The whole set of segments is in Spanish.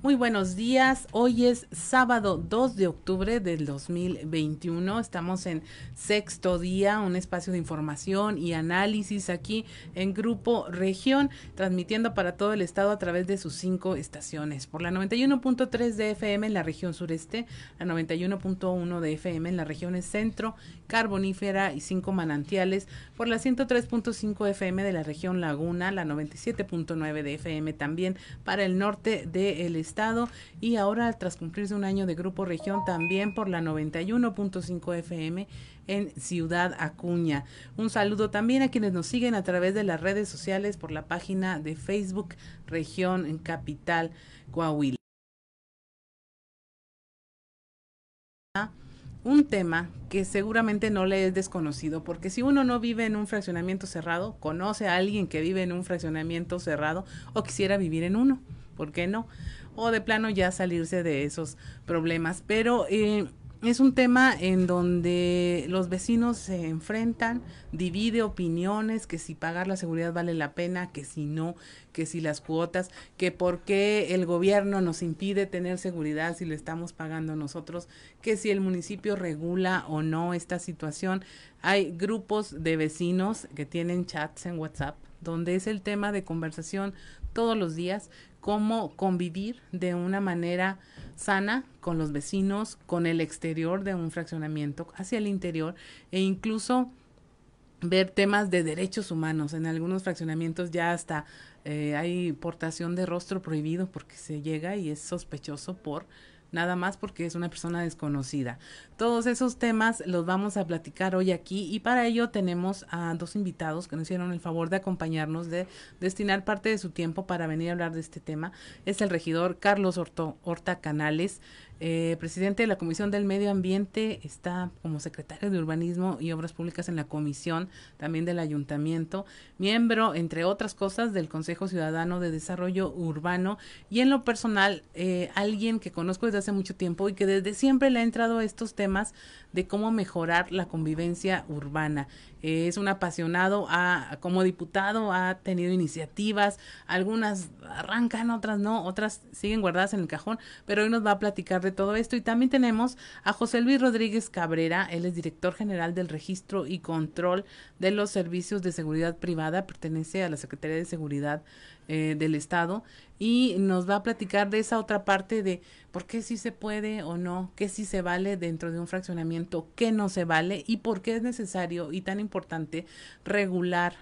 Muy buenos días. Hoy es sábado 2 de octubre del 2021. Estamos en sexto día, un espacio de información y análisis aquí en Grupo Región, transmitiendo para todo el estado a través de sus cinco estaciones. Por la 91.3 de FM en la región sureste, la 91.1 de FM en la región centro, carbonífera y cinco manantiales. Por la 103.5 FM de la región Laguna, la 97.9 de FM también para el norte del estado estado y ahora tras cumplirse un año de Grupo Región también por la 91.5 FM en Ciudad Acuña. Un saludo también a quienes nos siguen a través de las redes sociales por la página de Facebook Región Capital Coahuila. un tema que seguramente no le es desconocido, porque si uno no vive en un fraccionamiento cerrado, conoce a alguien que vive en un fraccionamiento cerrado o quisiera vivir en uno, ¿por qué no? O de plano ya salirse de esos problemas. Pero eh, es un tema en donde los vecinos se enfrentan, divide opiniones, que si pagar la seguridad vale la pena, que si no, que si las cuotas, que por qué el gobierno nos impide tener seguridad si le estamos pagando nosotros, que si el municipio regula o no esta situación. Hay grupos de vecinos que tienen chats en WhatsApp donde es el tema de conversación todos los días, cómo convivir de una manera sana con los vecinos, con el exterior de un fraccionamiento, hacia el interior e incluso ver temas de derechos humanos. En algunos fraccionamientos ya hasta eh, hay portación de rostro prohibido porque se llega y es sospechoso por nada más porque es una persona desconocida. Todos esos temas los vamos a platicar hoy aquí y para ello tenemos a dos invitados que nos hicieron el favor de acompañarnos, de destinar parte de su tiempo para venir a hablar de este tema. Es el regidor Carlos Horta Canales, eh, presidente de la Comisión del Medio Ambiente, está como secretario de Urbanismo y Obras Públicas en la Comisión también del Ayuntamiento, miembro, entre otras cosas, del Consejo Ciudadano de Desarrollo Urbano y en lo personal, eh, alguien que conozco desde hace mucho tiempo y que desde siempre le ha entrado a estos temas de cómo mejorar la convivencia urbana. Es un apasionado, como diputado ha tenido iniciativas, algunas arrancan, otras no, otras siguen guardadas en el cajón, pero hoy nos va a platicar de todo esto. Y también tenemos a José Luis Rodríguez Cabrera, él es director general del Registro y Control de los Servicios de Seguridad Privada, pertenece a la Secretaría de Seguridad eh, del Estado y nos va a platicar de esa otra parte de por qué sí se puede o no, qué sí se vale dentro de un fraccionamiento, qué no se vale y por qué es necesario y tan importante regular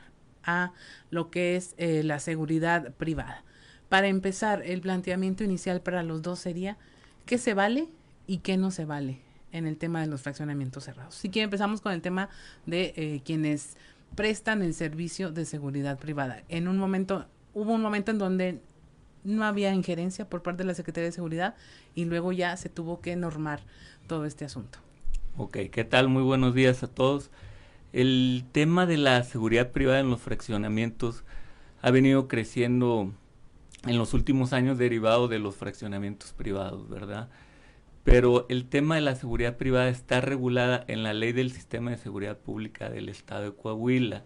a lo que es eh, la seguridad privada. Para empezar, el planteamiento inicial para los dos sería qué se vale y qué no se vale en el tema de los fraccionamientos cerrados. Si que empezamos con el tema de eh, quienes prestan el servicio de seguridad privada. En un momento hubo un momento en donde no había injerencia por parte de la Secretaría de Seguridad y luego ya se tuvo que normar todo este asunto. Ok, ¿qué tal? Muy buenos días a todos. El tema de la seguridad privada en los fraccionamientos ha venido creciendo en los últimos años derivado de los fraccionamientos privados, ¿verdad? Pero el tema de la seguridad privada está regulada en la ley del sistema de seguridad pública del estado de Coahuila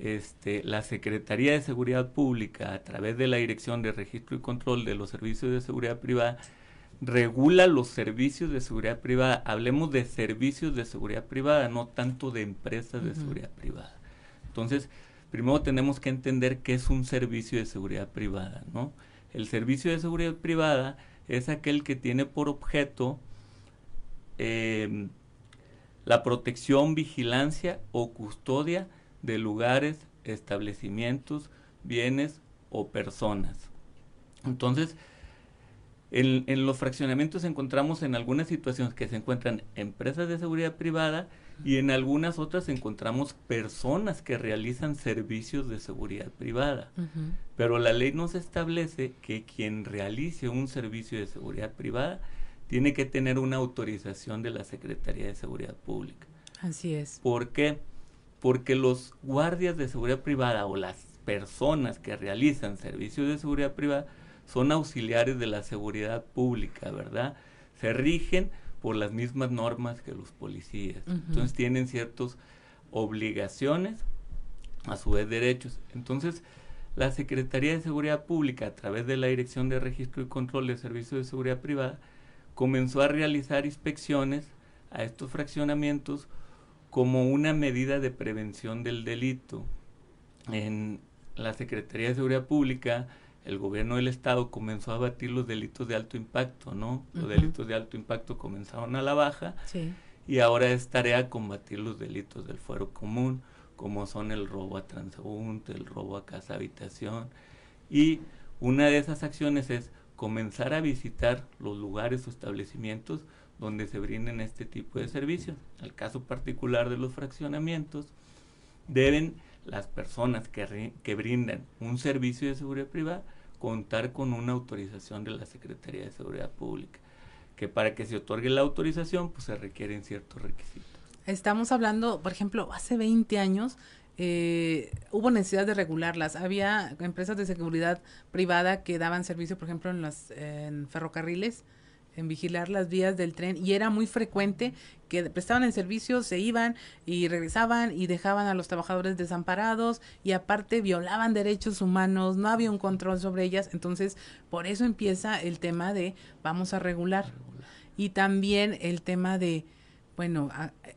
este, la Secretaría de Seguridad Pública, a través de la Dirección de Registro y Control de los Servicios de Seguridad Privada, regula los servicios de seguridad privada. Hablemos de servicios de seguridad privada, no tanto de empresas de seguridad privada. Entonces, primero tenemos que entender qué es un servicio de seguridad privada, ¿no? El servicio de seguridad privada es aquel que tiene por objeto em, la protección, vigilancia o custodia de lugares, establecimientos, bienes o personas. Entonces, en, los fraccionamientos encontramos en algunas situaciones que se encuentran empresas de seguridad privada y en algunas otras encontramos personas que realizan servicios de seguridad privada. Pero la ley nos establece que quien realice un servicio de seguridad privada tiene que tener una autorización de la Secretaría de Seguridad Pública. Así es. ¿Por qué? porque los guardias de seguridad privada o las personas que realizan servicios de seguridad privada son auxiliares de la seguridad pública, ¿verdad? Se rigen por las mismas normas que los policías. Entonces tienen ciertas obligaciones a su vez derechos. Entonces, la Secretaría de Seguridad Pública, a través de la Dirección de Registro y Control de Servicios de Seguridad Privada, comenzó a realizar inspecciones a estos fraccionamientos como una medida de prevención del delito. En la Secretaría de Seguridad Pública, el gobierno del estado comenzó a abatir los delitos de alto impacto, ¿no? Los delitos de alto impacto comenzaron a la baja y ahora es tarea combatir los delitos del fuero común como son el robo a transeúnte, el robo a casa habitación. Y una de esas acciones es comenzar a visitar los lugares o establecimientos donde se brinden este tipo de servicios. El caso particular de los fraccionamientos, deben las personas que, que brindan un servicio de seguridad privada contar con una autorización de la Secretaría de Seguridad Pública, que para que se otorgue la autorización pues se requieren ciertos requisitos. Estamos hablando, por ejemplo, hace 20 años eh, hubo necesidad de regularlas. Había empresas de seguridad privada que daban servicio, por ejemplo, en los en ferrocarriles, en vigilar las vías del tren y era muy frecuente que prestaban el servicio, se iban y regresaban y dejaban a los trabajadores desamparados y aparte violaban derechos humanos, no había un control sobre ellas, entonces por eso empieza el tema de vamos a regular. y también el tema de bueno,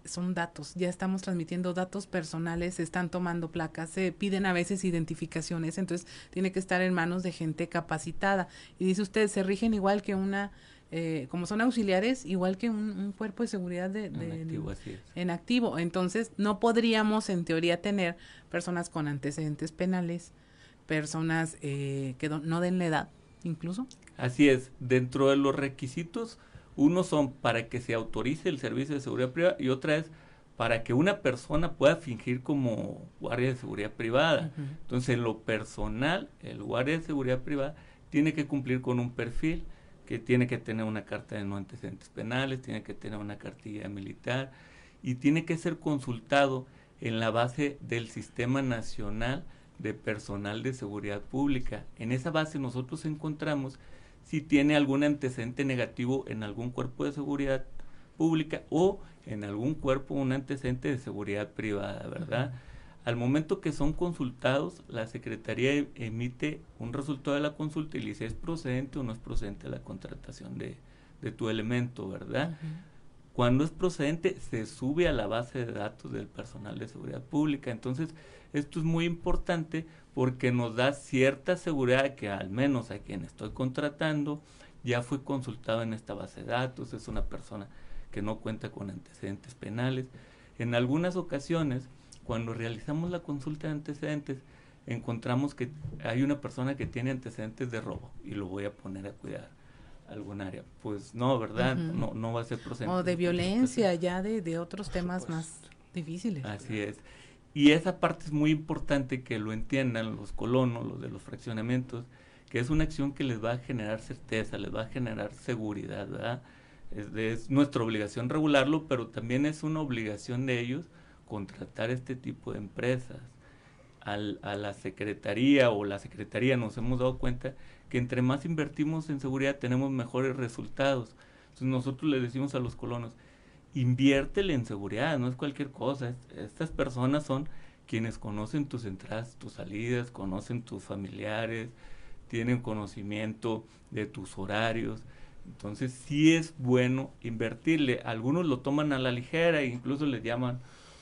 son datos, ya estamos transmitiendo datos personales, se están tomando placas, se piden a veces identificaciones, entonces tiene que estar en manos de gente capacitada. Y dice usted, se rigen igual que una, eh, como son auxiliares, igual que un, cuerpo de seguridad de, en, activo, en activo. Entonces, no podríamos en teoría tener personas con antecedentes penales, personas eh, que no den la edad, incluso. Así es, dentro de los requisitos uno son para que se autorice el servicio de seguridad privada y otra es para que una persona pueda fingir como guardia de seguridad privada. Entonces, en lo personal, el guardia de seguridad privada tiene que cumplir con un perfil que tiene que tener una carta de no antecedentes penales, tiene que tener una cartilla militar y tiene que ser consultado en la base del Sistema Nacional de Personal de Seguridad Pública. En esa base nosotros encontramos si tiene algún antecedente negativo en algún cuerpo de seguridad pública o en algún cuerpo un antecedente de seguridad privada, ¿verdad? Al momento que son consultados, la Secretaría e-, emite un resultado de la consulta y dice es procedente o no es procedente la contratación de, tu elemento, ¿verdad? Cuando es procedente, se sube a la base de datos del personal de seguridad pública. Entonces, esto es muy importante porque nos da cierta seguridad que al menos a quien estoy contratando ya fue consultado en esta base de datos, es una persona que no cuenta con antecedentes penales. En algunas ocasiones, cuando realizamos la consulta de antecedentes, encontramos que hay una persona que tiene antecedentes de robo y lo voy a poner a cuidar algún área. Pues no, ¿verdad? no, no va a ser procedente. O de violencia, ya de, de otros temas más difíciles. Así es. Y esa parte es muy importante que lo entiendan los colonos, los de los fraccionamientos, que es una acción que les va a generar certeza, les va a generar seguridad, ¿verdad? Es, nuestra obligación regularlo, pero también es una obligación de ellos contratar este tipo de empresas. A la Secretaría o la Secretaría nos hemos dado cuenta que entre más invertimos en seguridad tenemos mejores resultados. Entonces nosotros le decimos a los colonos, inviértele en seguridad, no es cualquier cosa. Estas personas son quienes conocen tus entradas, tus salidas, conocen tus familiares, tienen conocimiento de tus horarios. Entonces sí es bueno invertirle. Algunos lo toman a la ligera e incluso les llaman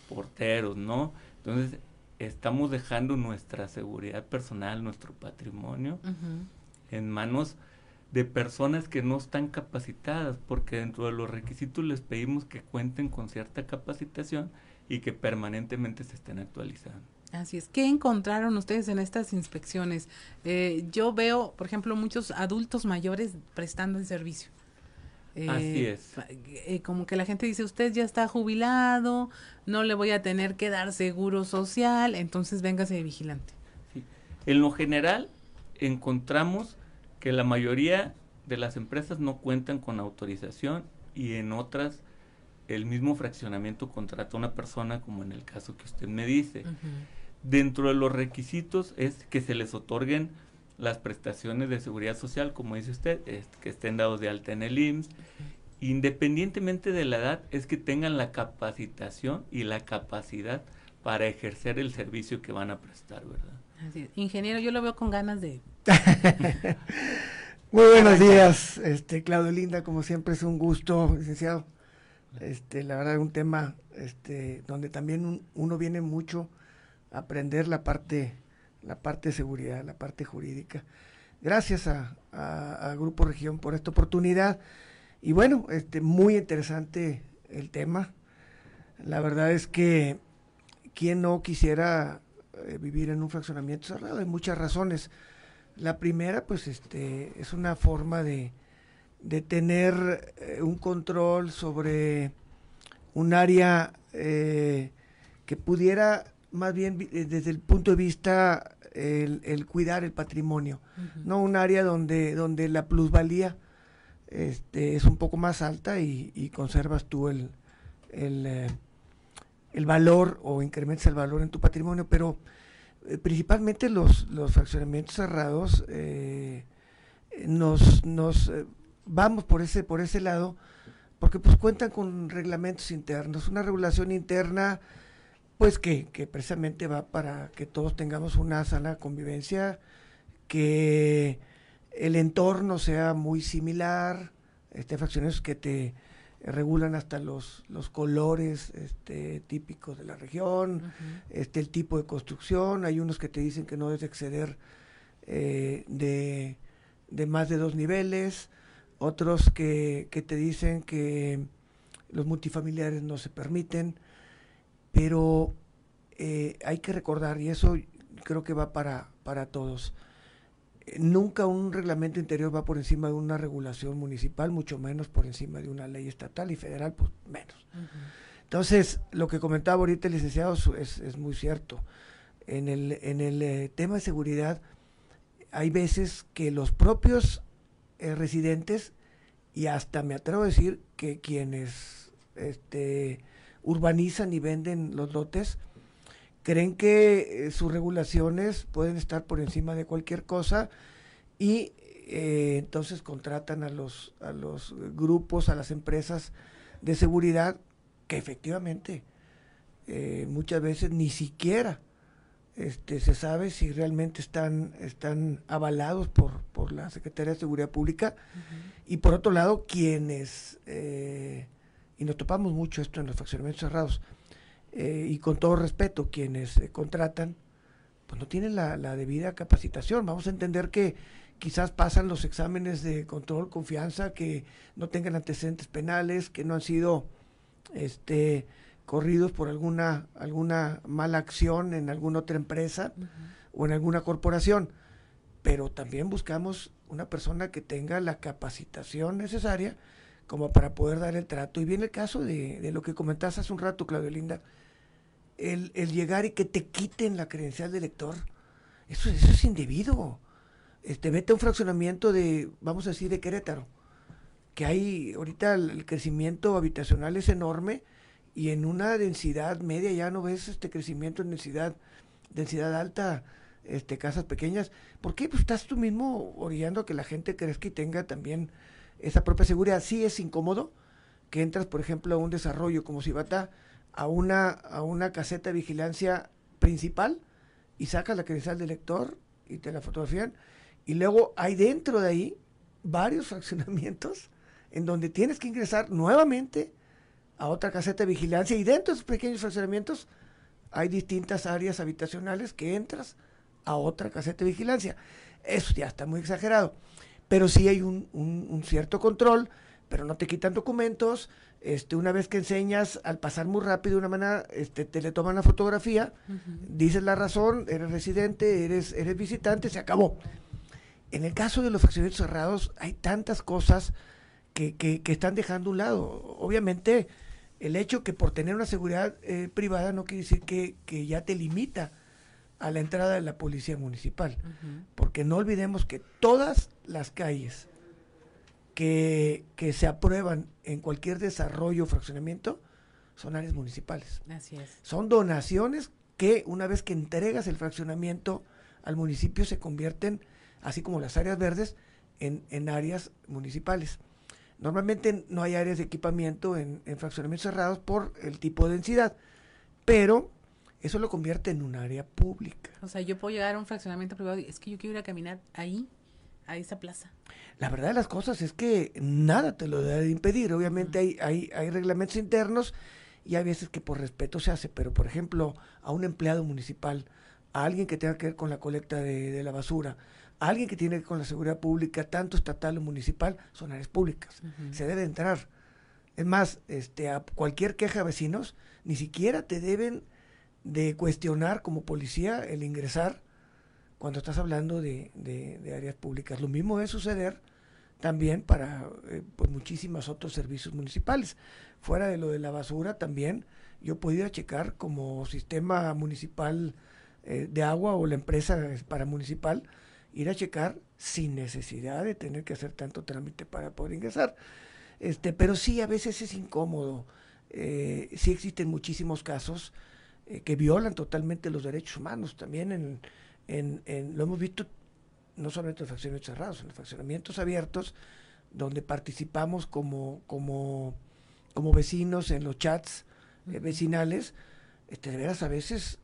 porteros, ¿no? Entonces estamos dejando nuestra seguridad personal, nuestro patrimonio en manos de personas que no están capacitadas, porque dentro de los requisitos les pedimos que cuenten con cierta capacitación y que permanentemente se estén actualizando. Así es. ¿Qué encontraron ustedes en estas inspecciones? Eh, yo veo, por ejemplo, muchos adultos mayores prestando el servicio. Eh, Así es. Eh, como que la gente dice, usted ya está jubilado, no le voy a tener que dar seguro social, entonces véngase de vigilante. Sí. En lo general, encontramos que la mayoría de las empresas no cuentan con autorización y en otras el mismo fraccionamiento contrata a una persona como en el caso que usted me dice. Dentro de los requisitos es que se les otorguen las prestaciones de seguridad social, como dice usted, que estén dados de alta en el IMSS. Independientemente de la edad, es que tengan la capacitación y la capacidad para ejercer el servicio que van a prestar, ¿verdad? Ingeniero, yo lo veo con ganas de... Muy buenos días, este Claudio Linda, como siempre es un gusto, licenciado. Este, la verdad es un tema este, donde también uno viene mucho a aprender la parte, la parte de seguridad, la parte jurídica. Gracias a, Grupo Región por esta oportunidad. Y bueno, este, muy interesante el tema. La verdad es que quien no quisiera eh, vivir en un fraccionamiento cerrado, hay muchas razones. La primera, pues, este, es una forma de, de tener eh, un control sobre un área eh, que pudiera, más bien desde el punto de vista el, cuidar el patrimonio, no un área donde, donde la plusvalía este, es un poco más alta y, conservas tú el, el, el, valor o incrementas el valor en tu patrimonio, pero eh, principalmente los, los fraccionamientos cerrados eh, nos, nos eh, vamos por ese, por ese lado porque pues cuentan con reglamentos internos, una regulación interna pues que, que precisamente va para que todos tengamos una sana convivencia, que el entorno sea muy similar, este, fracciones que te regulan hasta los, los colores este, típicos de la región, este, el tipo de construcción, hay unos que te dicen que no debes exceder eh, de, de, más de dos niveles, otros que, que, te dicen que los multifamiliares no se permiten, pero eh, hay que recordar, y eso creo que va para, para todos, nunca un reglamento interior va por encima de una regulación municipal, mucho menos por encima de una ley estatal y federal, pues menos. Entonces, lo que comentaba ahorita el licenciado es, es muy cierto. En el, en el eh, tema de seguridad, hay veces que los propios eh, residentes, y hasta me atrevo a decir que quienes este, urbanizan y venden los lotes, creen que eh, sus regulaciones pueden estar por encima de cualquier cosa y eh, entonces contratan a los, a los grupos, a las empresas de seguridad que efectivamente eh, muchas veces ni siquiera este, se sabe si realmente están, están avalados por, por la Secretaría de Seguridad Pública y por otro lado quienes, y nos topamos mucho esto en los fraccionamientos cerrados, eh, y con todo respeto, quienes eh, contratan, pues no tienen la, debida capacitación. Vamos a entender que quizás pasan los exámenes de control, confianza, que no tengan antecedentes penales, que no han sido este, corridos por alguna, alguna mala acción en alguna otra empresa o en alguna corporación. Pero también buscamos una persona que tenga la capacitación necesaria como para poder dar el trato. Y viene el caso de, de lo que comentaste hace un rato, Claudio Linda, el, llegar y que te quiten la credencial de lector, eso, eso es indebido. Este, vete a un fraccionamiento de, vamos a decir, de Querétaro, que hay, ahorita el, crecimiento habitacional es enorme y en una densidad media ya no ves este crecimiento en densidad, densidad alta, este, casas pequeñas. ¿Por qué? Pues estás tú mismo orillando a que la gente crezca y tenga también esa propia seguridad. Sí es incómodo que entras, por ejemplo, a un desarrollo como Cibata, a una, a una caseta de vigilancia principal y sacas la credencial del lector y te la fotografían. Y luego hay dentro de ahí varios fraccionamientos en donde tienes que ingresar nuevamente a otra caseta de vigilancia y dentro de esos pequeños fraccionamientos hay distintas áreas habitacionales que entras a otra caseta de vigilancia. Eso ya está muy exagerado. Pero sí hay un, un cierto control, pero no te quitan documentos, este, una vez que enseñas, al pasar muy rápido de una manera, este, te le toman la fotografía, dices la razón, eres residente, eres, eres visitante, se acabó. En el caso de los fraccionamientos cerrados, hay tantas cosas que, que, están dejando a un lado. Obviamente, el hecho que por tener una seguridad eh, privada no quiere decir que, que, ya te limita a la entrada de la policía municipal. Porque no olvidemos que todas las calles que, que se aprueban en cualquier desarrollo o fraccionamiento son áreas municipales. Así es. Son donaciones que una vez que entregas el fraccionamiento al municipio se convierten, así como las áreas verdes, en, en áreas municipales. Normalmente no hay áreas de equipamiento en, en, fraccionamientos cerrados por el tipo de densidad, pero eso lo convierte en un área pública. O sea, yo puedo llegar a un fraccionamiento privado y es que yo quiero ir a caminar ahí, a esa plaza. La verdad de las cosas es que nada te lo debe impedir. Obviamente hay, hay, hay reglamentos internos y hay veces que por respeto se hace, pero por ejemplo, a un empleado municipal, a alguien que tenga que ver con la colecta de, la basura, a alguien que tiene que ver con la seguridad pública, tanto estatal o municipal, son áreas públicas. Se debe entrar. Es más, este, a cualquier queja de vecinos, ni siquiera te deben de cuestionar como policía el ingresar cuando estás hablando de, de, áreas públicas. Lo mismo debe suceder también para eh, pues muchísimos otros servicios municipales. Fuera de lo de la basura también, yo ir a checar como sistema municipal eh, de agua o la empresa para municipal, ir a checar sin necesidad de tener que hacer tanto trámite para poder ingresar. Este, pero sí, a veces es incómodo. Eh, sí existen muchísimos casos eh, que violan totalmente los derechos humanos. También en, en, en, lo hemos visto no solamente en los fraccionamientos cerrados, en los fraccionamientos abiertos, donde participamos como, como, como vecinos en los chats eh, vecinales, este, de veras a veces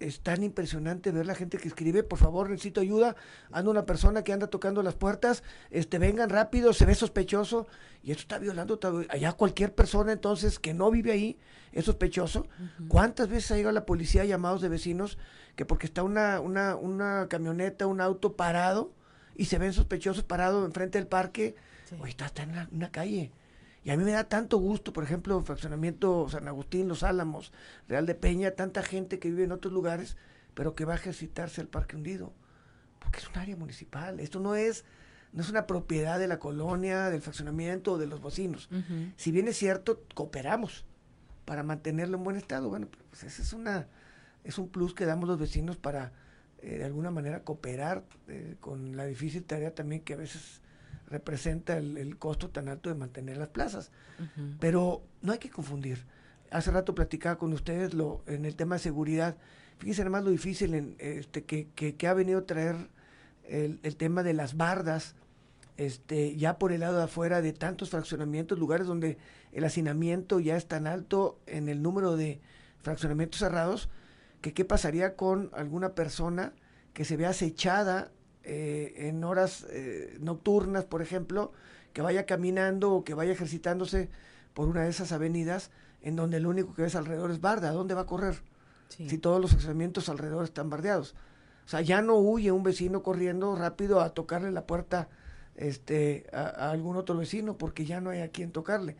es tan impresionante ver la gente que escribe, por favor, necesito ayuda, anda una persona que anda tocando las puertas, este, vengan rápido, se ve sospechoso, y esto está violando, allá cualquier persona entonces que no vive ahí es sospechoso. ¿Cuántas veces ha ido a la policía llamados de vecinos que porque está una, una, una camioneta, un auto parado, y se ven sospechosos parados enfrente del parque, o está, está en una calle? Y a mí me da tanto gusto, por ejemplo, fraccionamiento San Agustín, Los Álamos, Real de Peña, tanta gente que vive en otros lugares, pero que va a ejercitarse al Parque Hundido. Porque es un área municipal. Esto no es, no es una propiedad de la colonia, del fraccionamiento o de los vecinos. Si bien es cierto, cooperamos para mantenerlo en buen estado. Bueno, pues ese es una es un plus que damos los vecinos para eh, de alguna manera cooperar eh, con la difícil tarea también que a veces representa el, costo tan alto de mantener las plazas. Pero no hay que confundir. Hace rato platicaba con ustedes lo, en el tema de seguridad. Fíjense además lo difícil en, este, que, que, ha venido a traer el, el, tema de las bardas, este, ya por el lado de afuera de tantos fraccionamientos, lugares donde el hacinamiento ya es tan alto en el número de fraccionamientos cerrados, que qué pasaría con alguna persona que se vea acechada eh, en horas eh, nocturnas, por ejemplo, que vaya caminando o que vaya ejercitándose por una de esas avenidas en donde lo único que ves alrededor es barda. ¿A dónde va a correr? Si todos los estacionamientos alrededor están bardeados. O sea, ya no huye un vecino corriendo rápido a tocarle la puerta este, a, algún otro vecino porque ya no hay a quien tocarle.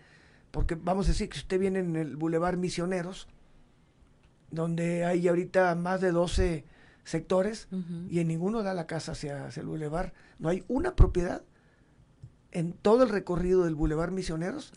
Porque vamos a decir que si usted viene en el Boulevard Misioneros, donde hay ahorita más de 12 sectores y en ninguno da la casa hacia, el bulevar. No hay una propiedad en todo el recorrido del bulevar Misioneros,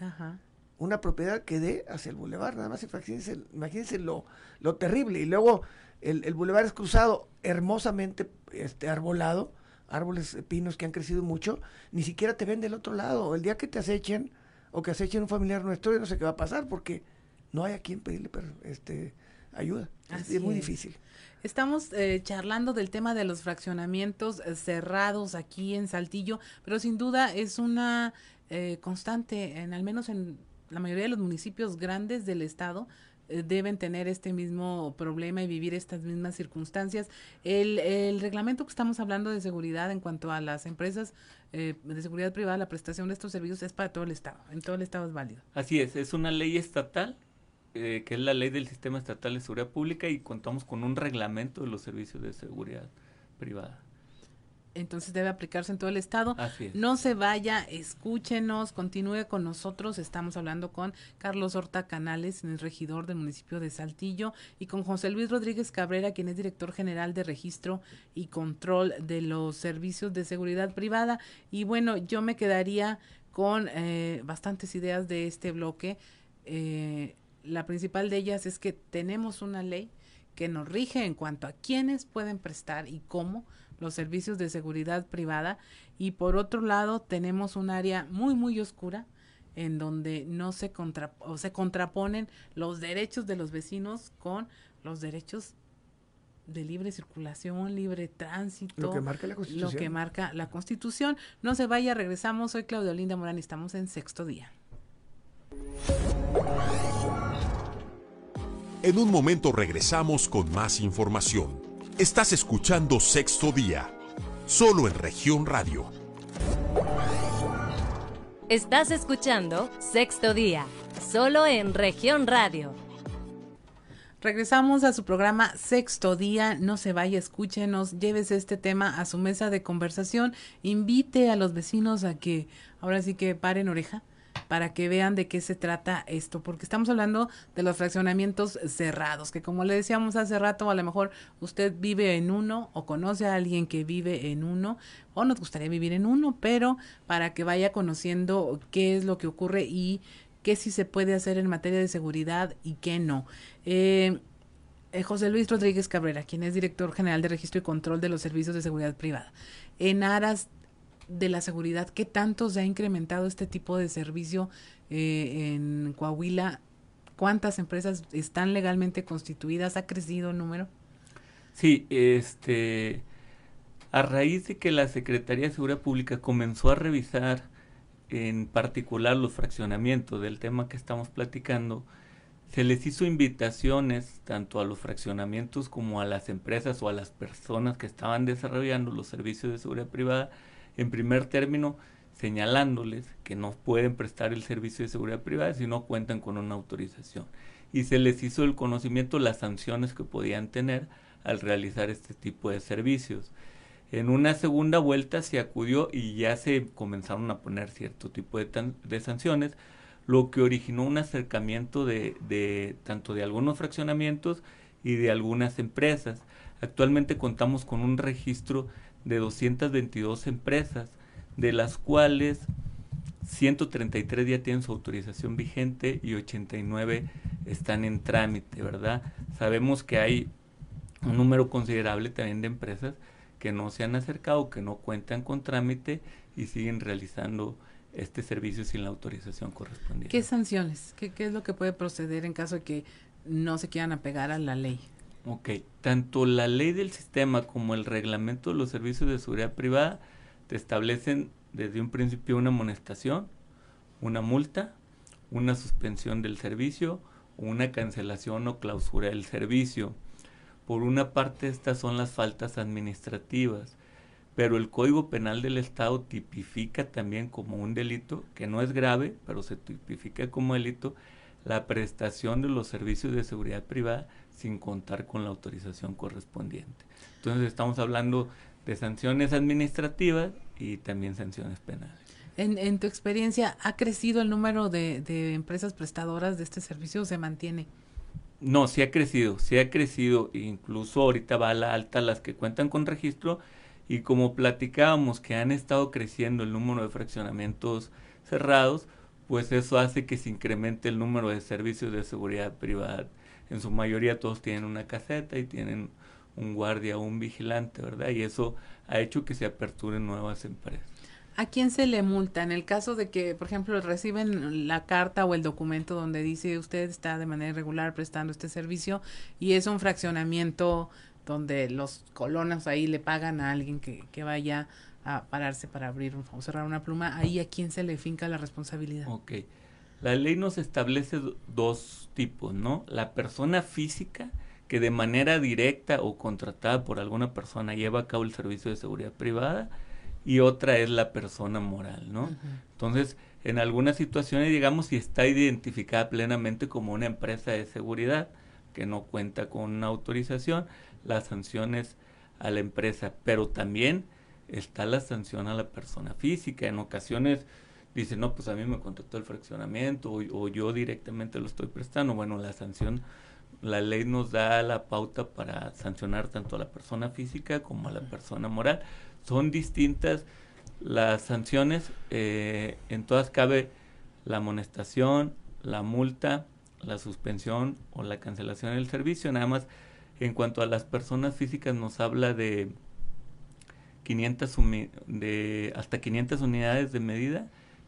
una propiedad que dé hacia el bulevar. Nada más imagínense, imagínense lo, lo terrible. Y luego el, el bulevar es cruzado, hermosamente este, arbolado, árboles pinos que han crecido mucho, ni siquiera te ven del otro lado. El día que te acechen o que acechen un familiar nuestro, yo no sé qué va a pasar porque no hay a quien pedirle este, ayuda. es muy difícil. Estamos eh, charlando del tema de los fraccionamientos eh, cerrados aquí en Saltillo, pero sin duda es una eh, constante, en al menos en la mayoría de los municipios grandes del estado, deben tener este mismo problema y vivir estas mismas circunstancias. El, el, reglamento que estamos hablando de seguridad en cuanto a las empresas de seguridad privada, la prestación de estos servicios es para todo el Estado, en todo el Estado es válido. Así es, es una ley estatal eh, que es la ley del Sistema Estatal de Seguridad Pública y contamos con un reglamento de los servicios de seguridad privada. Entonces debe aplicarse en todo el estado. Así es. No se vaya, escúchenos, continúe con nosotros. Estamos hablando con Carlos Horta Canales, el regidor del municipio de Saltillo, y con José Luis Rodríguez Cabrera, quien es director general de registro y control de los servicios de seguridad privada. Y bueno, yo me quedaría con eh, bastantes ideas de este bloque. Eh, la principal de ellas es que tenemos una ley que nos rige en cuanto a quiénes pueden prestar y cómo los servicios de seguridad privada y por otro lado tenemos un área muy muy oscura en donde no se contra, o se contraponen los derechos de los vecinos con los derechos de libre circulación, libre tránsito. Lo que marca la Constitución. Lo que marca la Constitución. No se vaya, regresamos. Soy Claudia Olinda Morán y estamos en sexto día. En un momento regresamos con más información. Estás escuchando Sexto Día, solo en región radio. Estás escuchando Sexto Día, solo en región radio. Regresamos a su programa Sexto Día. No se vaya, escúchenos, llévese este tema a su mesa de conversación, invite a los vecinos a que ahora sí que paren oreja para que vean de qué se trata esto, porque estamos hablando de los fraccionamientos cerrados, que como le decíamos hace rato, a lo mejor usted vive en uno o conoce a alguien que vive en uno o nos gustaría vivir en uno, pero para que vaya conociendo qué es lo que ocurre y qué sí se puede hacer en materia de seguridad y qué no. Eh, eh, José Luis Rodríguez Cabrera, quien es director general de registro y control de los servicios de seguridad privada. En aras de la seguridad, ¿qué tanto se ha incrementado este tipo de servicio eh, en Coahuila? ¿Cuántas empresas están legalmente constituidas? ¿Ha crecido el número? Sí, este, a raíz de que la Secretaría de Seguridad Pública comenzó a revisar en particular los fraccionamientos del tema que estamos platicando, se les hizo invitaciones tanto a los fraccionamientos como a las empresas o a las personas que estaban desarrollando los servicios de seguridad privada en primer término señalándoles que no pueden prestar el servicio de seguridad privada si no cuentan con una autorización. Y se les hizo el conocimiento las sanciones que podían tener al realizar este tipo de servicios. En una segunda vuelta se acudió y ya se comenzaron a poner cierto tipo de, de sanciones, lo que originó un acercamiento de, de, tanto de algunos fraccionamientos y de algunas empresas. Actualmente contamos con un registro de 222 empresas, de las cuales 133 ya tienen su autorización vigente y 89 están en trámite, ¿verdad? Sabemos que hay un número considerable también de empresas que no se han acercado, que no cuentan con trámite y siguen realizando este servicio sin la autorización correspondiente. ¿Qué sanciones? ¿Qué, qué es lo que puede proceder en caso de que no se quieran apegar a la ley? Ok, tanto la ley del sistema como el reglamento de los servicios de seguridad privada te establecen desde un principio una amonestación, una multa, una suspensión del servicio, una cancelación o clausura del servicio. Por una parte, estas son las faltas administrativas, pero el Código Penal del Estado tipifica también como un delito, que no es grave, pero se tipifica como delito, la prestación de los servicios de seguridad privada sin contar con la autorización correspondiente. Entonces estamos hablando de sanciones administrativas y también sanciones penales. En, en tu experiencia, ¿ha crecido el número de, de, empresas prestadoras de este servicio o se mantiene? No, sí ha crecido, sí ha crecido, incluso ahorita va a la alta las que cuentan con registro y como platicábamos que han estado creciendo el número de fraccionamientos cerrados, pues eso hace que se incremente el número de servicios de seguridad privada en su mayoría todos tienen una caseta y tienen un guardia o un vigilante, ¿verdad? Y eso ha hecho que se aperturen nuevas empresas. ¿A quién se le multa? En el caso de que, por ejemplo, reciben la carta o el documento donde dice usted está de manera irregular prestando este servicio y es un fraccionamiento donde los colonos ahí le pagan a alguien que, que vaya a pararse para abrir o cerrar una pluma, ahí a quién se le finca la responsabilidad. Ok. La ley nos establece dos tipos, ¿no? La persona física que de manera directa o contratada por alguna persona lleva a cabo el servicio de seguridad privada y otra es la persona moral, ¿no? Entonces, en algunas situaciones, digamos, si está identificada plenamente como una empresa de seguridad que no cuenta con una autorización, las sanciones a la empresa, pero también está la sanción a la persona física. En ocasiones dice, no, pues a mí me contactó el fraccionamiento o, yo directamente lo estoy prestando. Bueno, la sanción, la ley nos da la pauta para sancionar tanto a la persona física como a la persona moral. Son distintas las sanciones, eh, en todas cabe la amonestación, la multa, la suspensión o la cancelación del servicio. Nada más, en cuanto a las personas físicas nos habla de 500 de hasta 500 unidades de medida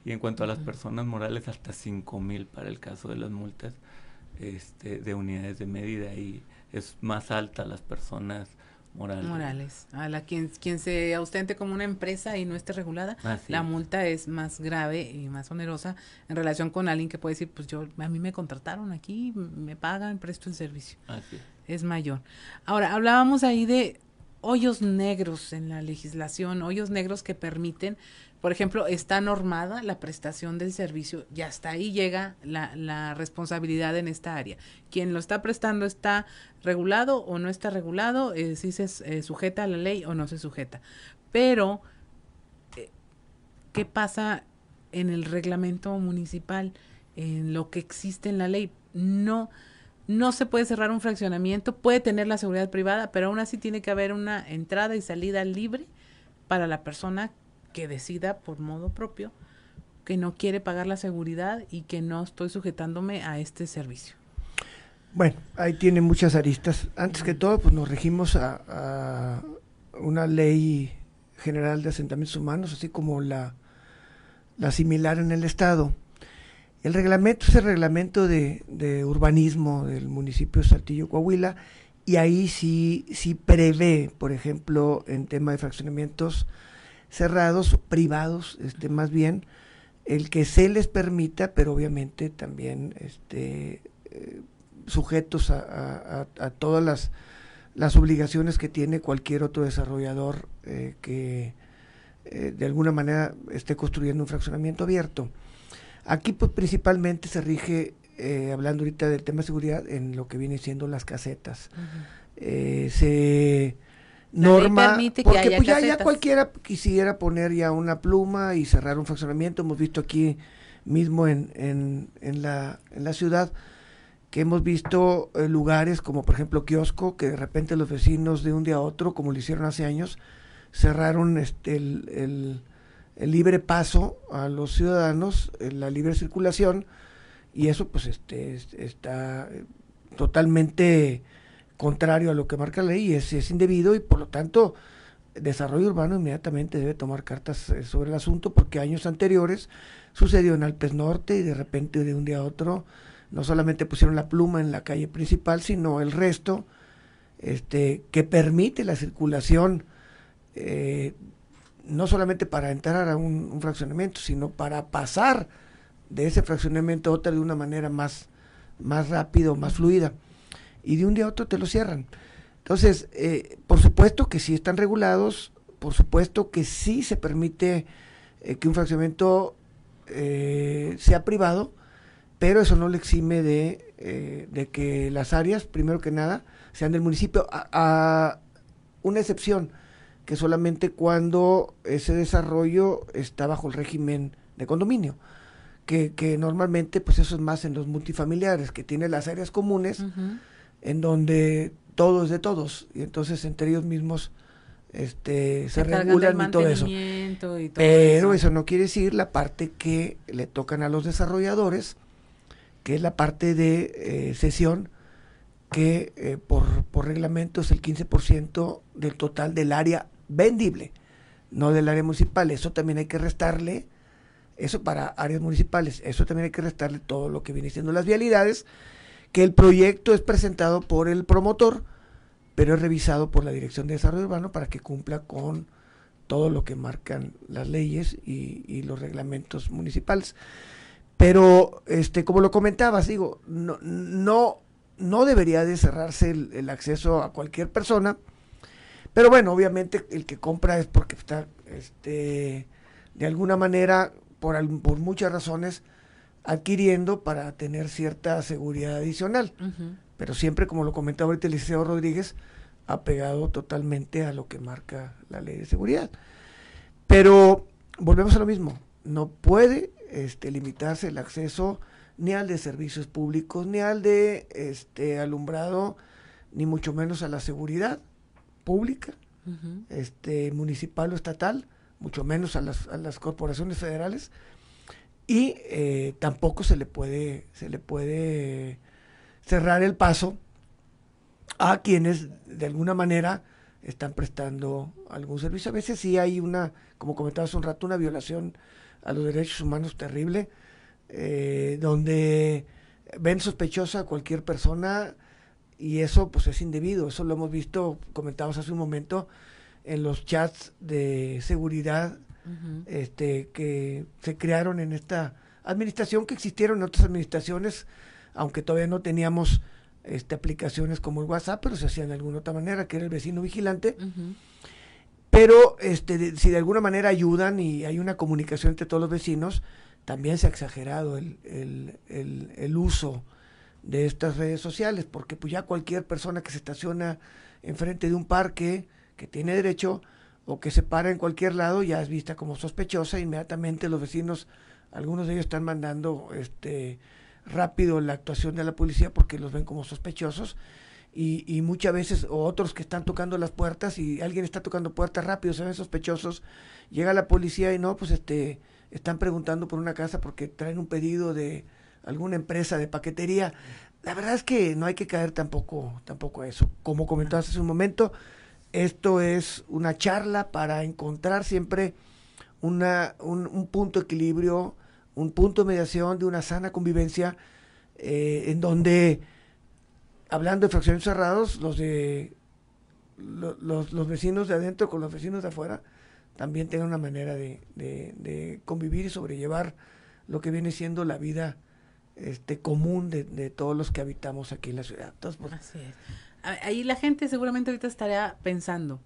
y en cuanto a las personas morales, hasta cinco mil para el caso de las multas este, de unidades de medida. Y es más alta las personas Morales. Morales. A la quien, quien se ausente como una empresa y no esté regulada, Así la es. multa es más grave y más onerosa en relación con alguien que puede decir, pues yo, a mí me contrataron aquí, me pagan, presto el servicio. Así es. Es mayor. Ahora, hablábamos ahí de hoyos negros en la legislación, hoyos negros que permiten, por ejemplo, está normada la prestación del servicio y hasta ahí llega la, responsabilidad en esta área. Quien lo está prestando está regulado o no está regulado, eh, si se eh, sujeta a la ley o no se sujeta. Pero, eh, ¿qué pasa en el reglamento municipal, en lo que existe en la ley? No, no se puede cerrar un fraccionamiento, puede tener la seguridad privada, pero aún así tiene que haber una entrada y salida libre para la persona que decida por modo propio que no quiere pagar la seguridad y que no estoy sujetándome a este servicio. Bueno, ahí tiene muchas aristas. Antes que todo, pues nos regimos a, a una ley general de asentamientos humanos, así como la, la similar en el Estado. El reglamento es el reglamento de, de urbanismo del municipio de Saltillo, Coahuila, y ahí sí, sí prevé, por ejemplo, en tema de fraccionamientos cerrados, privados, este, más bien, el que se les permita, pero obviamente también este, eh, sujetos a, a- a- a todas las, las obligaciones que tiene cualquier otro desarrollador eh, que eh, de alguna manera esté construyendo un fraccionamiento abierto. Aquí pues principalmente se rige, hablando ahorita del tema de seguridad, en lo que viene siendo las casetas. Se norma, permite que porque haya pues ya, cualquiera quisiera poner ya una pluma y cerrar un fraccionamiento. Hemos visto aquí mismo en, en, en la, en la ciudad que hemos visto eh, lugares como por ejemplo kiosco que de repente los vecinos de un día a otro como lo hicieron hace años cerraron este el, el- el libre paso a los ciudadanos eh, la libre circulación y eso pues este es- está eh, totalmente contrario a lo que marca la ley es, es indebido y por lo tanto desarrollo urbano inmediatamente debe tomar cartas eh, sobre el asunto porque años anteriores sucedió en Alpes Norte y de repente de un día a otro no solamente pusieron la pluma en la calle principal, sino el resto este, que permite la circulación eh, no solamente para entrar a un, fraccionamiento, sino para pasar de ese fraccionamiento a otro de una manera más, más rápida, o más fluida. Y de un día a otro te lo cierran. Entonces, eh, por supuesto que sí están regulados, por supuesto que sí se permite eh, que un fraccionamiento eh, sea privado, pero eso no le exime de, eh, de que las áreas, primero que nada, sean del municipio, a, una excepción, que solamente cuando ese desarrollo está bajo el régimen de condominio, que, que normalmente pues eso es más en los multifamiliares, que tiene las áreas comunes. En donde todo es de todos, y entonces entre ellos mismos este, se regulan y todo eso. mantenimiento y todo Pero eso no quiere decir la parte que le tocan a los desarrolladores, que es la parte de eh, sesión, que eh, por, por reglamento es el 15% del total del área vendible, no del área municipal. Eso también hay que restarle, eso para áreas municipales, eso también hay que restarle todo lo que viene siendo las vialidades, que el proyecto es presentado por el promotor, pero es revisado por la Dirección de Desarrollo Urbano para que cumpla con todo lo que marcan las leyes y, los reglamentos municipales. Pero, este, como lo comentabas, digo, no, no, no debería de cerrarse el, el acceso a cualquier persona. Pero bueno, obviamente el que compra es porque está, este, de alguna manera, por, por muchas razones, adquiriendo para tener cierta seguridad adicional. Pero siempre, como lo comentaba ahorita el licenciado Rodríguez, apegado totalmente a lo que marca la ley de seguridad. Pero volvemos a lo mismo, no puede este, limitarse el acceso ni al de servicios públicos, ni al de este, alumbrado, ni mucho menos a la seguridad pública, este, municipal o estatal, mucho menos a las, a las corporaciones federales, y eh, tampoco se le puede, se le puede cerrar el paso a quienes de alguna manera están prestando algún servicio. A veces sí hay una, como comentaba un rato, una violación a los derechos humanos terrible, eh, donde ven sospechosa a cualquier persona y eso pues es indebido, eso lo hemos visto, comentamos hace un momento, en los chats de seguridad este, que se crearon en esta administración, que existieron en otras administraciones, aunque todavía no teníamos este, aplicaciones como el WhatsApp, pero se hacían de alguna otra manera, que era el vecino vigilante. Pero este, si de alguna manera ayudan y hay una comunicación entre todos los vecinos, también se ha exagerado el, el, el, uso de estas redes sociales, porque pues ya cualquier persona que se estaciona enfrente de un parque, que tiene derecho, o que se para en cualquier lado, ya es vista como sospechosa, inmediatamente los vecinos, algunos de ellos están mandando este rápido la actuación de la policía porque los ven como sospechosos y, y, muchas veces o otros que están tocando las puertas y alguien está tocando puertas rápido, se ven sospechosos, llega la policía y no, pues este están preguntando por una casa porque traen un pedido de alguna empresa de paquetería. La verdad es que no hay que caer tampoco tampoco a eso. Como comentaste hace un momento, esto es una charla para encontrar siempre una, un, un punto de equilibrio, un punto de mediación de una sana convivencia eh, en donde hablando de fracciones cerrados, los de los, los, vecinos de adentro con los vecinos de afuera también tengan una manera de, de, convivir y sobrellevar lo que viene siendo la vida este común de, de todos los que habitamos aquí en la ciudad. Pues, Así es. Ahí la gente seguramente ahorita estaría pensando,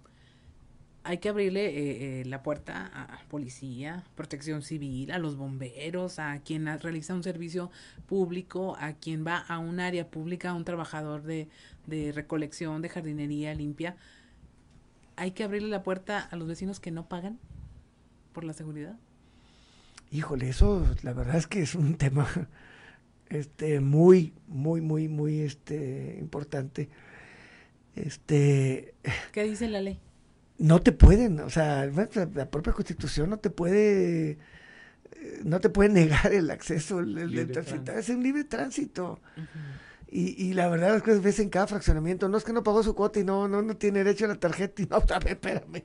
hay que abrirle eh, eh, la puerta a policía, protección civil, a los bomberos, a quien realiza un servicio público, a quien va a un área pública, a un trabajador de, de recolección, de jardinería limpia. Hay que abrirle la puerta a los vecinos que no pagan por la seguridad. Híjole, eso la verdad es que es un tema este muy muy muy muy este importante. Este ¿Qué dice la ley? no te pueden, o sea, la propia constitución no te puede, eh, no te puede negar el acceso, el, el, transitar, es un libre tránsito. y, y, la verdad es que ves en cada fraccionamiento, no es que no pagó su cuota y no, no, no tiene derecho a la tarjeta y no, espérame.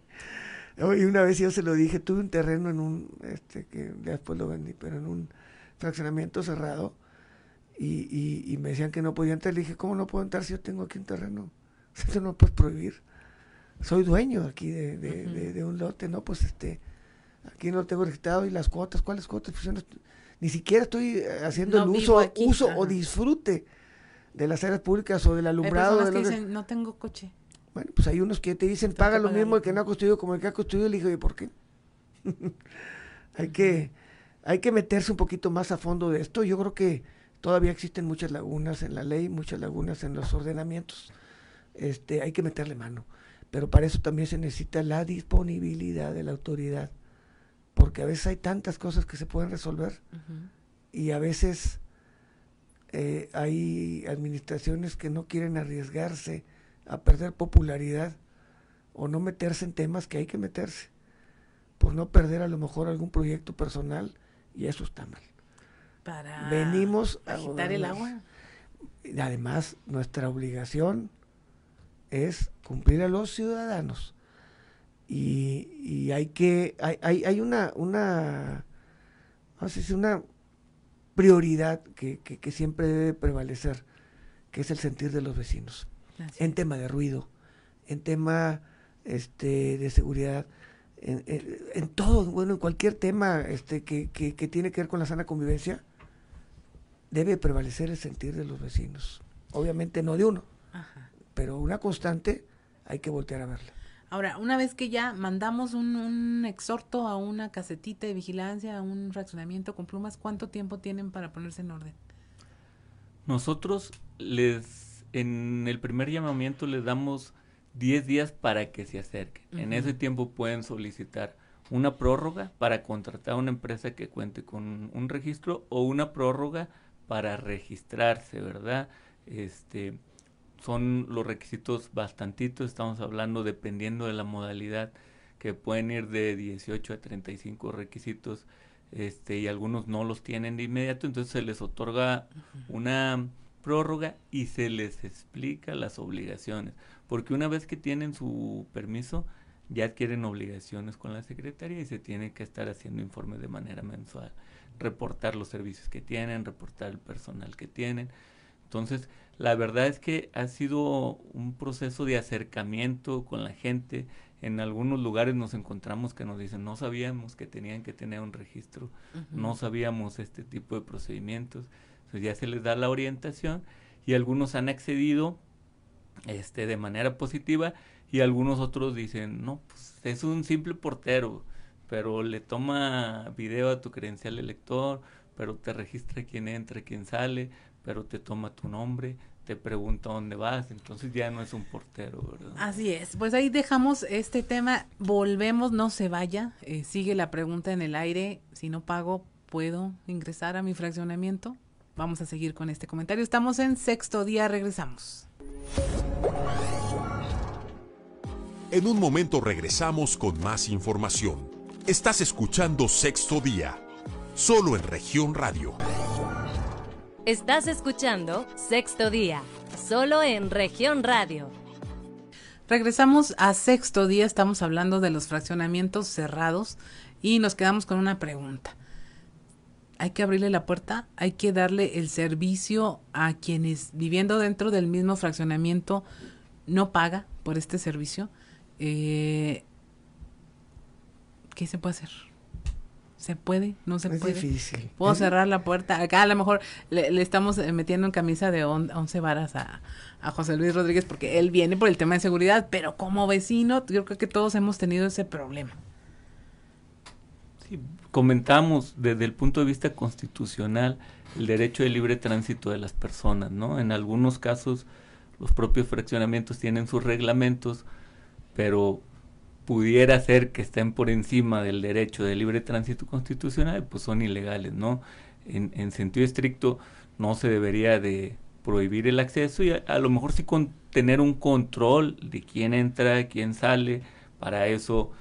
Y una vez yo se lo dije, tuve un terreno en un, este, que después lo vendí, pero en un fraccionamiento cerrado, y, y, y me decían que no podía entrar, le dije, ¿cómo no puedo entrar si yo tengo aquí un terreno? Eso no puedes prohibir soy dueño aquí de, de, un lote, ¿no? Pues este, aquí no tengo registrado y las cuotas, ¿cuáles cuotas? Pues ni siquiera estoy eh, haciendo el uso, uso o disfrute de las áreas públicas o del alumbrado. Hay que dicen, no tengo coche. Bueno, pues hay unos que te dicen, paga lo mismo el que no ha construido como el que ha construido. Y le digo, ¿y por qué? hay, que, hay que meterse un poquito más a fondo de esto. Yo creo que todavía existen muchas lagunas en la ley, muchas lagunas en los ordenamientos. Este, hay que meterle mano pero para eso también se necesita la disponibilidad de la autoridad, porque a veces hay tantas cosas que se pueden resolver y a veces eh, hay administraciones que no quieren arriesgarse a perder popularidad o no meterse en temas que hay que meterse, por no perder a lo mejor algún proyecto personal y eso está mal. Para Venimos a agitar el agua. Y además, nuestra obligación es cumplir a los ciudadanos. Y, y hay que, hay, hay, hay una, una, una prioridad que, que, siempre debe prevalecer, que es el sentir de los vecinos. En tema de ruido, en tema este, de seguridad, en, en, todo, bueno, en cualquier tema este, que, que, que, tiene que ver con la sana convivencia, debe prevalecer el sentir de los vecinos. Obviamente no de uno, Ajá pero una constante hay que voltear a verla. Ahora, una vez que ya mandamos un, un, exhorto a una casetita de vigilancia, a un fraccionamiento con plumas, ¿cuánto tiempo tienen para ponerse en orden? Nosotros les, en el primer llamamiento les damos 10 días para que se acerquen. En ese tiempo pueden solicitar una prórroga para contratar a una empresa que cuente con un registro o una prórroga para registrarse, ¿verdad? Este, son los requisitos bastantitos, estamos hablando dependiendo de la modalidad, que pueden ir de 18 a 35 requisitos, este, y algunos no los tienen de inmediato, entonces se les otorga una prórroga y se les explica las obligaciones, porque una vez que tienen su permiso, ya adquieren obligaciones con la secretaría y se tiene que estar haciendo informes de manera mensual, reportar los servicios que tienen, reportar el personal que tienen. Entonces, la verdad es que ha sido un proceso de acercamiento con la gente. En algunos lugares nos encontramos que nos dicen, no sabíamos que tenían que tener un registro, no sabíamos este tipo de procedimientos. Entonces ya se les da la orientación y algunos han accedido este, de manera positiva y algunos otros dicen, no, pues es un simple portero, pero le toma video a tu credencial de lector, pero te registra quién entra, quién sale, pero te toma tu nombre, te pregunta dónde vas, entonces ya no es un portero, ¿verdad? Así es, pues ahí dejamos este tema, volvemos, no se vaya, eh, sigue la pregunta en el aire, si no pago, ¿puedo ingresar a mi fraccionamiento? Vamos a seguir con este comentario, estamos en sexto día, regresamos. En un momento regresamos con más información. Estás escuchando Sexto Día, solo en región radio. Estás escuchando Sexto Día, solo en región radio. Regresamos a sexto día, estamos hablando de los fraccionamientos cerrados y nos quedamos con una pregunta. Hay que abrirle la puerta, hay que darle el servicio a quienes viviendo dentro del mismo fraccionamiento no paga por este servicio. Eh, ¿Qué se puede hacer? ¿Se puede? ¿No se es puede? difícil. Puedo Es- cerrar la puerta. Acá a lo mejor le, le estamos eh, metiendo en camisa de on- once varas a, a José Luis Rodríguez porque él viene por el tema de seguridad, pero como vecino yo creo que todos hemos tenido ese problema. Sí, comentamos desde el punto de vista constitucional el derecho de libre tránsito de las personas, ¿no? En algunos casos los propios fraccionamientos tienen sus reglamentos, pero pudiera ser que estén por encima del derecho de libre tránsito constitucional, pues son ilegales, ¿no? En, en sentido estricto no se debería de prohibir el acceso y a, a lo mejor sí con tener un control de quién entra, quién sale, para eso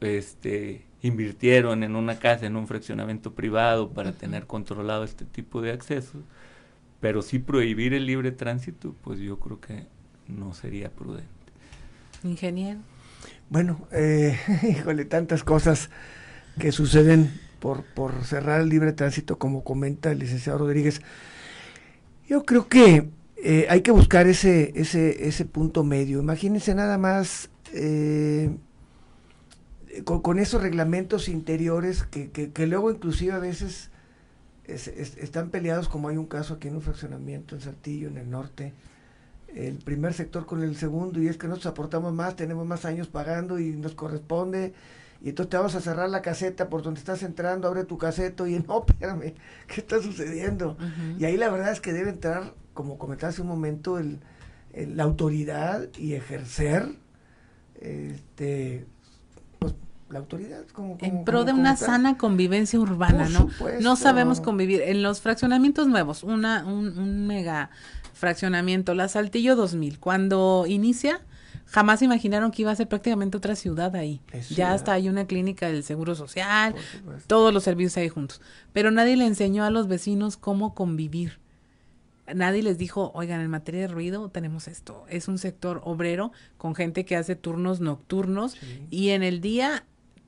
este invirtieron en una casa, en un fraccionamiento privado para tener controlado este tipo de accesos, pero sí prohibir el libre tránsito, pues yo creo que no sería prudente. Ingeniero. Bueno, eh, híjole, tantas cosas que suceden por, por cerrar el libre tránsito, como comenta el licenciado Rodríguez. Yo creo que eh, hay que buscar ese, ese, ese punto medio. Imagínense nada más eh, con, con esos reglamentos interiores que, que, que luego inclusive a veces es- es- están peleados, como hay un caso aquí en un fraccionamiento en Saltillo, en el norte, el primer sector con el segundo y es que nosotros aportamos más, tenemos más años pagando y nos corresponde y entonces te vamos a cerrar la caseta por donde estás entrando, abre tu caseta y no, espérame, ¿qué está sucediendo? Y ahí la verdad es que debe entrar, como comentaba hace un momento, el, el- la autoridad y ejercer este la autoridad como, como- En pro de una tal. sana convivencia urbana, Por ¿no? supuesto. No sabemos convivir. En los fraccionamientos nuevos, una, un, un mega fraccionamiento, la Saltillo 2000, cuando inicia, jamás imaginaron que iba a ser prácticamente otra ciudad ahí. Es ya ciudad. hasta hay una clínica del Seguro Social, todos los servicios ahí juntos. Pero nadie le enseñó a los vecinos cómo convivir. Nadie les dijo, oigan, en materia de ruido tenemos esto. Es un sector obrero con gente que hace turnos nocturnos Sí. y en el día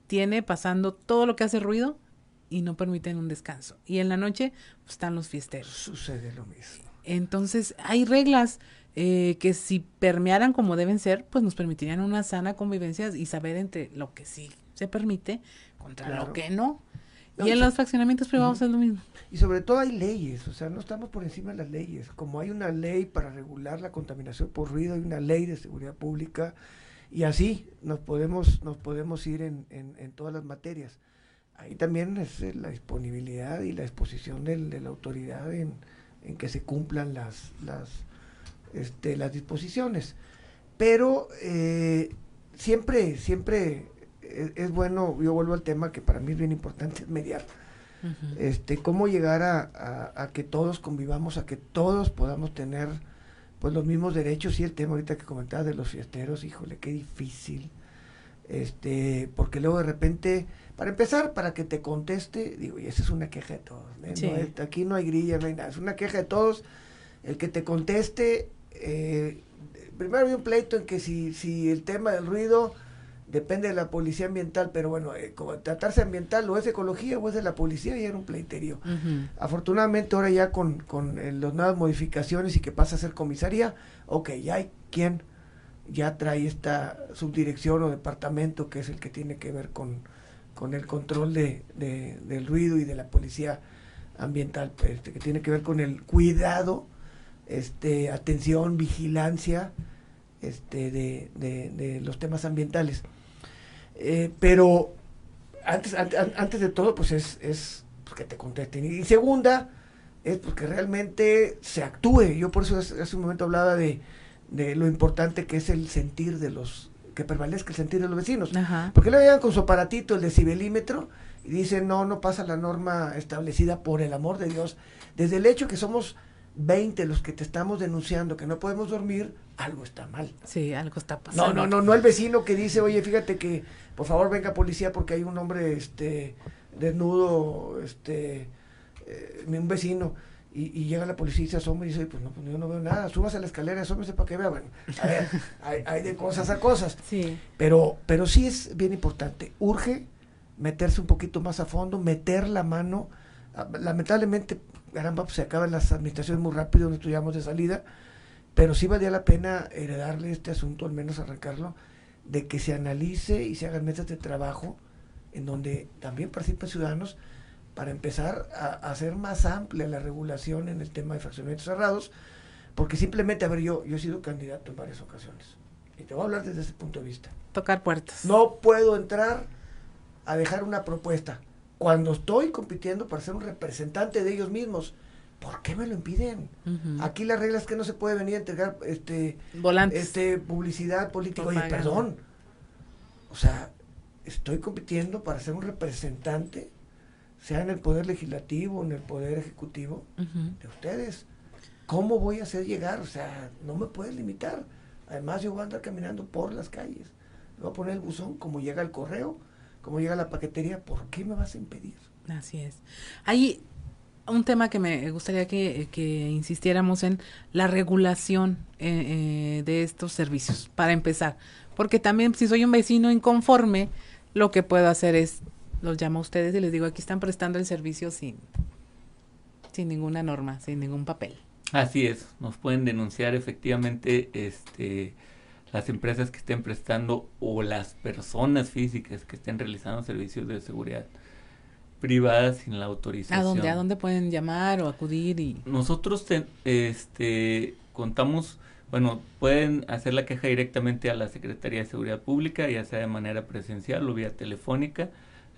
tiene pasando todo lo que hace ruido y no permiten un descanso. Y en la noche pues, están los fiesteros. Sucede lo mismo. Entonces hay reglas eh, que si permearan como deben ser, pues nos permitirían una sana convivencia y saber entre lo que sí se permite contra Claro. lo que no. No, y en los fraccionamientos privados es lo mismo. Y sobre todo hay leyes, o sea, no estamos por encima de las leyes. Como hay una ley para regular la contaminación por ruido, hay una ley de seguridad pública y así nos podemos, nos podemos ir en, en, en todas las materias. Ahí también es eh, la disponibilidad y la exposición del- de la autoridad en, en que se cumplan las, las, este, las disposiciones. Pero eh, siempre, siempre es, es bueno, yo vuelvo al tema que para mí es bien importante, es mediar este cómo llegar a, a- a que todos convivamos, a que todos podamos tener pues los mismos derechos y el tema ahorita que comentaba de los fiesteros, híjole, qué difícil. Este, porque luego de repente, para empezar, para que te conteste, digo, y esa es una queja de todos, ¿eh? Sí. No es- aquí no hay grilla, no hay nada, es una queja de todos. El que te conteste, eh, primero había un pleito en que si, si el tema del ruido depende de la policía ambiental, pero bueno, eh, como tratarse ambiental o es ecología o es de la policía, y era un pleiterío. Afortunadamente ahora ya con, con eh, las nuevas modificaciones y que pasa a ser comisaría, ok, ya hay quien ya trae esta subdirección o departamento que es el que tiene que ver con, con el control de, de- del ruido y de la policía ambiental, pues, este, que tiene que ver con el cuidado, este, atención, vigilancia este, de- de los temas ambientales. Eh, pero antes, an- an- antes de todo, pues es, es pues, que te contesten. Y segunda, es pues, que realmente se actúe. Yo por eso hace, hace un momento hablaba de, de lo importante que es el sentir de los, que prevalezca el sentir de los vecinos. Ajá. Porque le llegan con su aparatito, el decibelímetro, y dicen, no, no pasa la norma establecida por el amor de Dios. Desde el hecho que somos 20 los que te estamos denunciando que no podemos dormir, algo está mal. Sí, algo está pasando. No, no, no, no el vecino que dice, oye, fíjate que por favor venga policía porque hay un hombre este desnudo, este eh, un vecino. Y, y llega la policía y se asoma y dice, pues no, pues yo no veo nada, subas a la escalera, asómese para que vea. Bueno, a ver, hay, hay de cosas a cosas. Sí. Pero, pero sí es bien importante. Urge meterse un poquito más a fondo, meter la mano. Ah, Lamentablemente, caramba, pues se acaban las administraciones muy rápido, nos estudiamos de salida, pero sí valía la pena heredarle este asunto, al menos arrancarlo, de que se analice y se hagan mesas de trabajo en donde también participen ciudadanos para empezar a, a hacer más amplia la regulación en el tema de fraccionamientos cerrados, porque simplemente, a ver, yo, yo he sido candidato en varias ocasiones, y te voy a hablar desde ese punto de vista. Tocar puertas. No puedo entrar a dejar una propuesta cuando estoy compitiendo para ser un representante de ellos mismos. ¿Por qué me lo impiden? Aquí la regla es que no se puede venir a entregar este, Volantes. este publicidad política. Oye, perdón. O sea, estoy compitiendo para ser un representante, sea en el poder legislativo, en el poder ejecutivo, de ustedes. ¿Cómo voy a hacer llegar? O sea, no me puedes limitar. Además, yo voy a andar caminando por las calles. Voy a poner el buzón, como llega el correo, como llega la paquetería. ¿Por qué me vas a impedir? Así es. Hay un tema que me gustaría que, que insistiéramos en la regulación eh, eh, de estos servicios, para empezar. Porque también si soy un vecino inconforme, lo que puedo hacer es, los llamo a ustedes y les digo, aquí están prestando el servicio sin, sin ninguna norma, sin ningún papel. Así es, nos pueden denunciar efectivamente este las empresas que estén prestando o las personas físicas que estén realizando servicios de seguridad privada sin la autorización. ¿A dónde, ¿A dónde pueden llamar o acudir? y Nosotros te- este contamos, bueno, pueden hacer la queja directamente a la Secretaría de Seguridad Pública, ya sea de manera presencial o vía telefónica.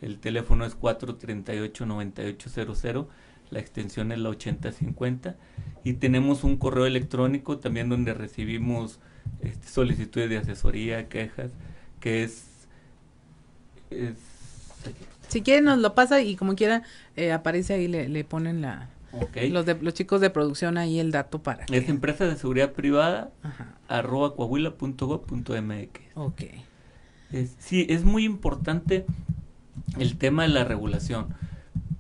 El teléfono es 438-9800, la extensión es la 8050 y tenemos un correo electrónico también donde recibimos este, solicitudes de asesoría, quejas, que es, es Si quieren nos lo pasa y como quiera eh, aparece ahí, le, le ponen la, los, de, los chicos de producción ahí el dato para que... es empresa de seguridad privada Ajá, arroba coahuila.gov.mx. ok. Es- sí, es muy importante el tema de la regulación,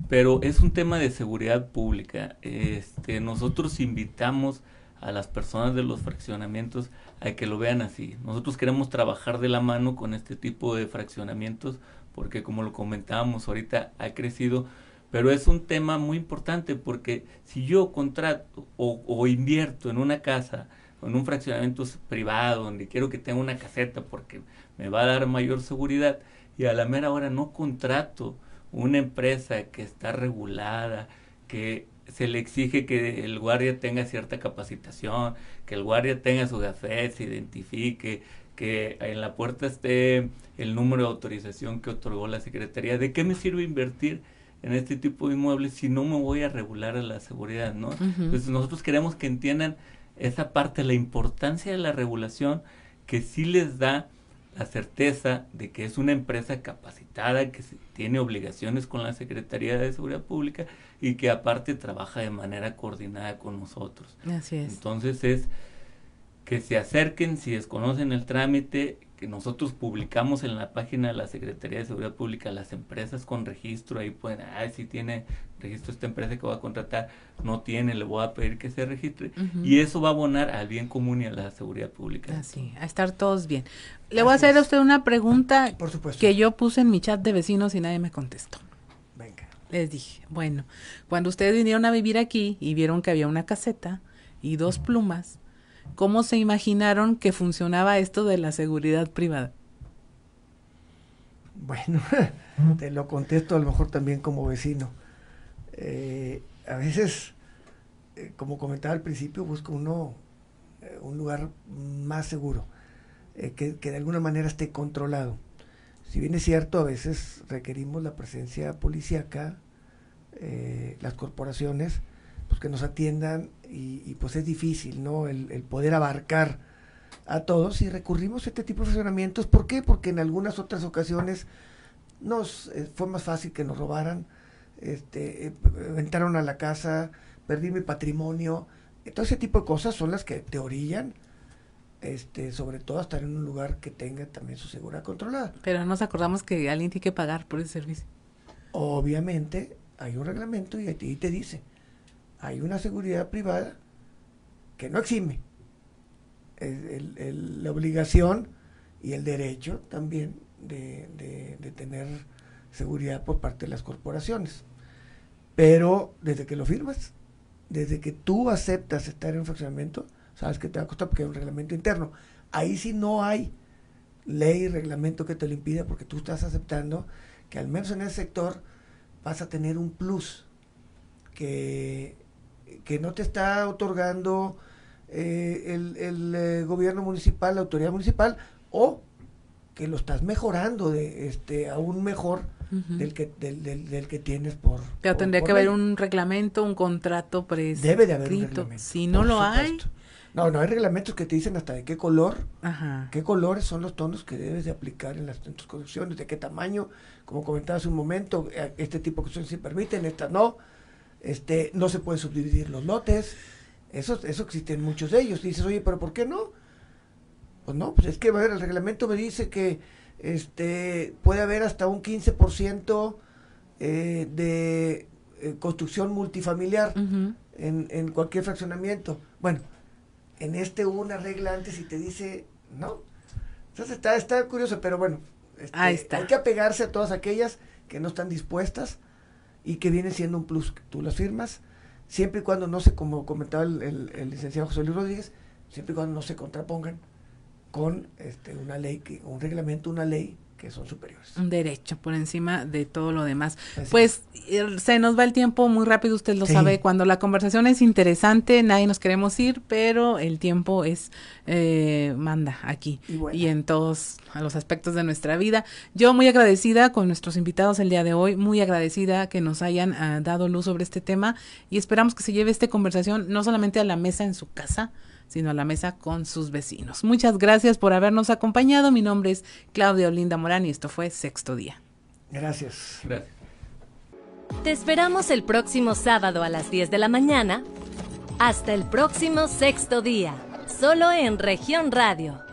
pero es un tema de seguridad pública. Este, nosotros invitamos a las personas de los fraccionamientos a que lo vean así. Nosotros queremos trabajar de la mano con este tipo de fraccionamientos porque como lo comentábamos ahorita ha crecido, pero es un tema muy importante porque si yo contrato o, o invierto en una casa en un fraccionamiento privado donde quiero que tenga una caseta porque me va a dar mayor seguridad y a la mera hora no contrato una empresa que está regulada, que se le exige que el guardia tenga cierta capacitación, que el guardia tenga su gafet, se identifique, que en la puerta esté el número de autorización que otorgó la Secretaría. ¿De qué me sirve invertir en este tipo de inmuebles si no me voy a regular a la seguridad, no? Entonces nosotros queremos que entiendan esa parte, la importancia de la regulación que sí les da la certeza de que es una empresa capacitada, que tiene obligaciones con la Secretaría de Seguridad Pública y que aparte trabaja de manera coordinada con nosotros. Así es. Entonces es que se acerquen, si desconocen el trámite, que nosotros publicamos en la página de la Secretaría de Seguridad Pública, las empresas con registro, ahí pueden, ah, si tiene registro esta empresa que va a contratar, no tiene, le voy a pedir que se registre. Y eso va a abonar al bien común y a la seguridad pública. Así, a estar todos bien. Le voy a hacer a usted una pregunta Por supuesto. que yo puse en mi chat de vecinos y nadie me contestó. Les dije, bueno, cuando ustedes vinieron a vivir aquí y vieron que había una caseta y dos plumas, ¿cómo se imaginaron que funcionaba esto de la seguridad privada? Bueno, te lo contesto a lo mejor también como vecino. Eh, a veces, eh, como comentaba al principio, busca uno eh, un lugar más seguro, que, que de alguna manera esté controlado. Si bien es cierto, a veces requerimos la presencia policíaca, eh, las corporaciones, pues que nos atiendan y, y, pues es difícil, ¿no? El, el, poder abarcar a todos y recurrimos a este tipo de funcionamientos. ¿Por qué? Porque en algunas otras ocasiones nos eh, fue más fácil que nos robaran, este, eh, entraron a la casa, perdí mi patrimonio. Todo ese tipo de cosas son las que te orillan este, sobre todo estar en un lugar que tenga también su seguridad controlada. Pero nos acordamos que alguien tiene que pagar por ese servicio. Obviamente hay un reglamento y ahí te dice, hay una seguridad privada que no exime. La obligación y el derecho también de, tener seguridad por parte de las corporaciones. Pero desde que lo firmas, desde que tú aceptas estar en un funcionamiento, sabes que te va a costar porque hay un reglamento interno. Ahí sí no hay ley, reglamento que te lo impida porque tú estás aceptando que al menos en ese sector vas a tener un plus que, que no te está otorgando eh, el, el eh, gobierno municipal, la autoridad municipal, o que lo estás mejorando de este aún mejor uh -huh. del, que, del, del, del, que tienes por. Pero por, tendría por que haber un reglamento, un contrato prescrito. Debe de haber un reglamento. Si no lo supuesto. hay. No, no hay reglamentos que te dicen hasta de qué color, Ajá. qué colores son los tonos que debes de aplicar en, las, en tus construcciones, de qué tamaño, como comentaba hace un momento, eh, este tipo de construcciones se permiten, estas no, este, no se pueden subdividir los lotes, eso, eso existen muchos de ellos. Y dices, oye, pero ¿por qué no? Pues no, pues es que a ver, el reglamento me dice que este puede haber hasta un 15% eh, de eh, construcción multifamiliar uh -huh. en, en cualquier fraccionamiento. Bueno, en este hubo una regla antes y te dice, no. Entonces está, está curioso, pero bueno, este, Ahí está. hay que apegarse a todas aquellas que no están dispuestas y que vienen siendo un plus. Tú las firmas, siempre y cuando no se, como comentaba el, el, el licenciado José Luis Rodríguez, siempre y cuando no se contrapongan con este, una ley, que, un reglamento, una ley que son superiores. Un derecho por encima de todo lo demás. Así pues es. se nos va el tiempo muy rápido, usted lo sí. sabe. Cuando la conversación es interesante, nadie nos queremos ir, pero el tiempo es eh, manda aquí y, bueno. y, en todos los aspectos de nuestra vida. Yo muy agradecida con nuestros invitados el día de hoy, muy agradecida que nos hayan uh, dado luz sobre este tema y esperamos que se lleve esta conversación no solamente a la mesa en su casa, sino a la mesa con sus vecinos. Muchas gracias por habernos acompañado. Mi nombre es Claudia Olinda Morán y esto fue Sexto Día. Gracias. Gracias. Te esperamos el próximo sábado a las 10 de la mañana. Hasta el próximo Sexto Día, solo en región radio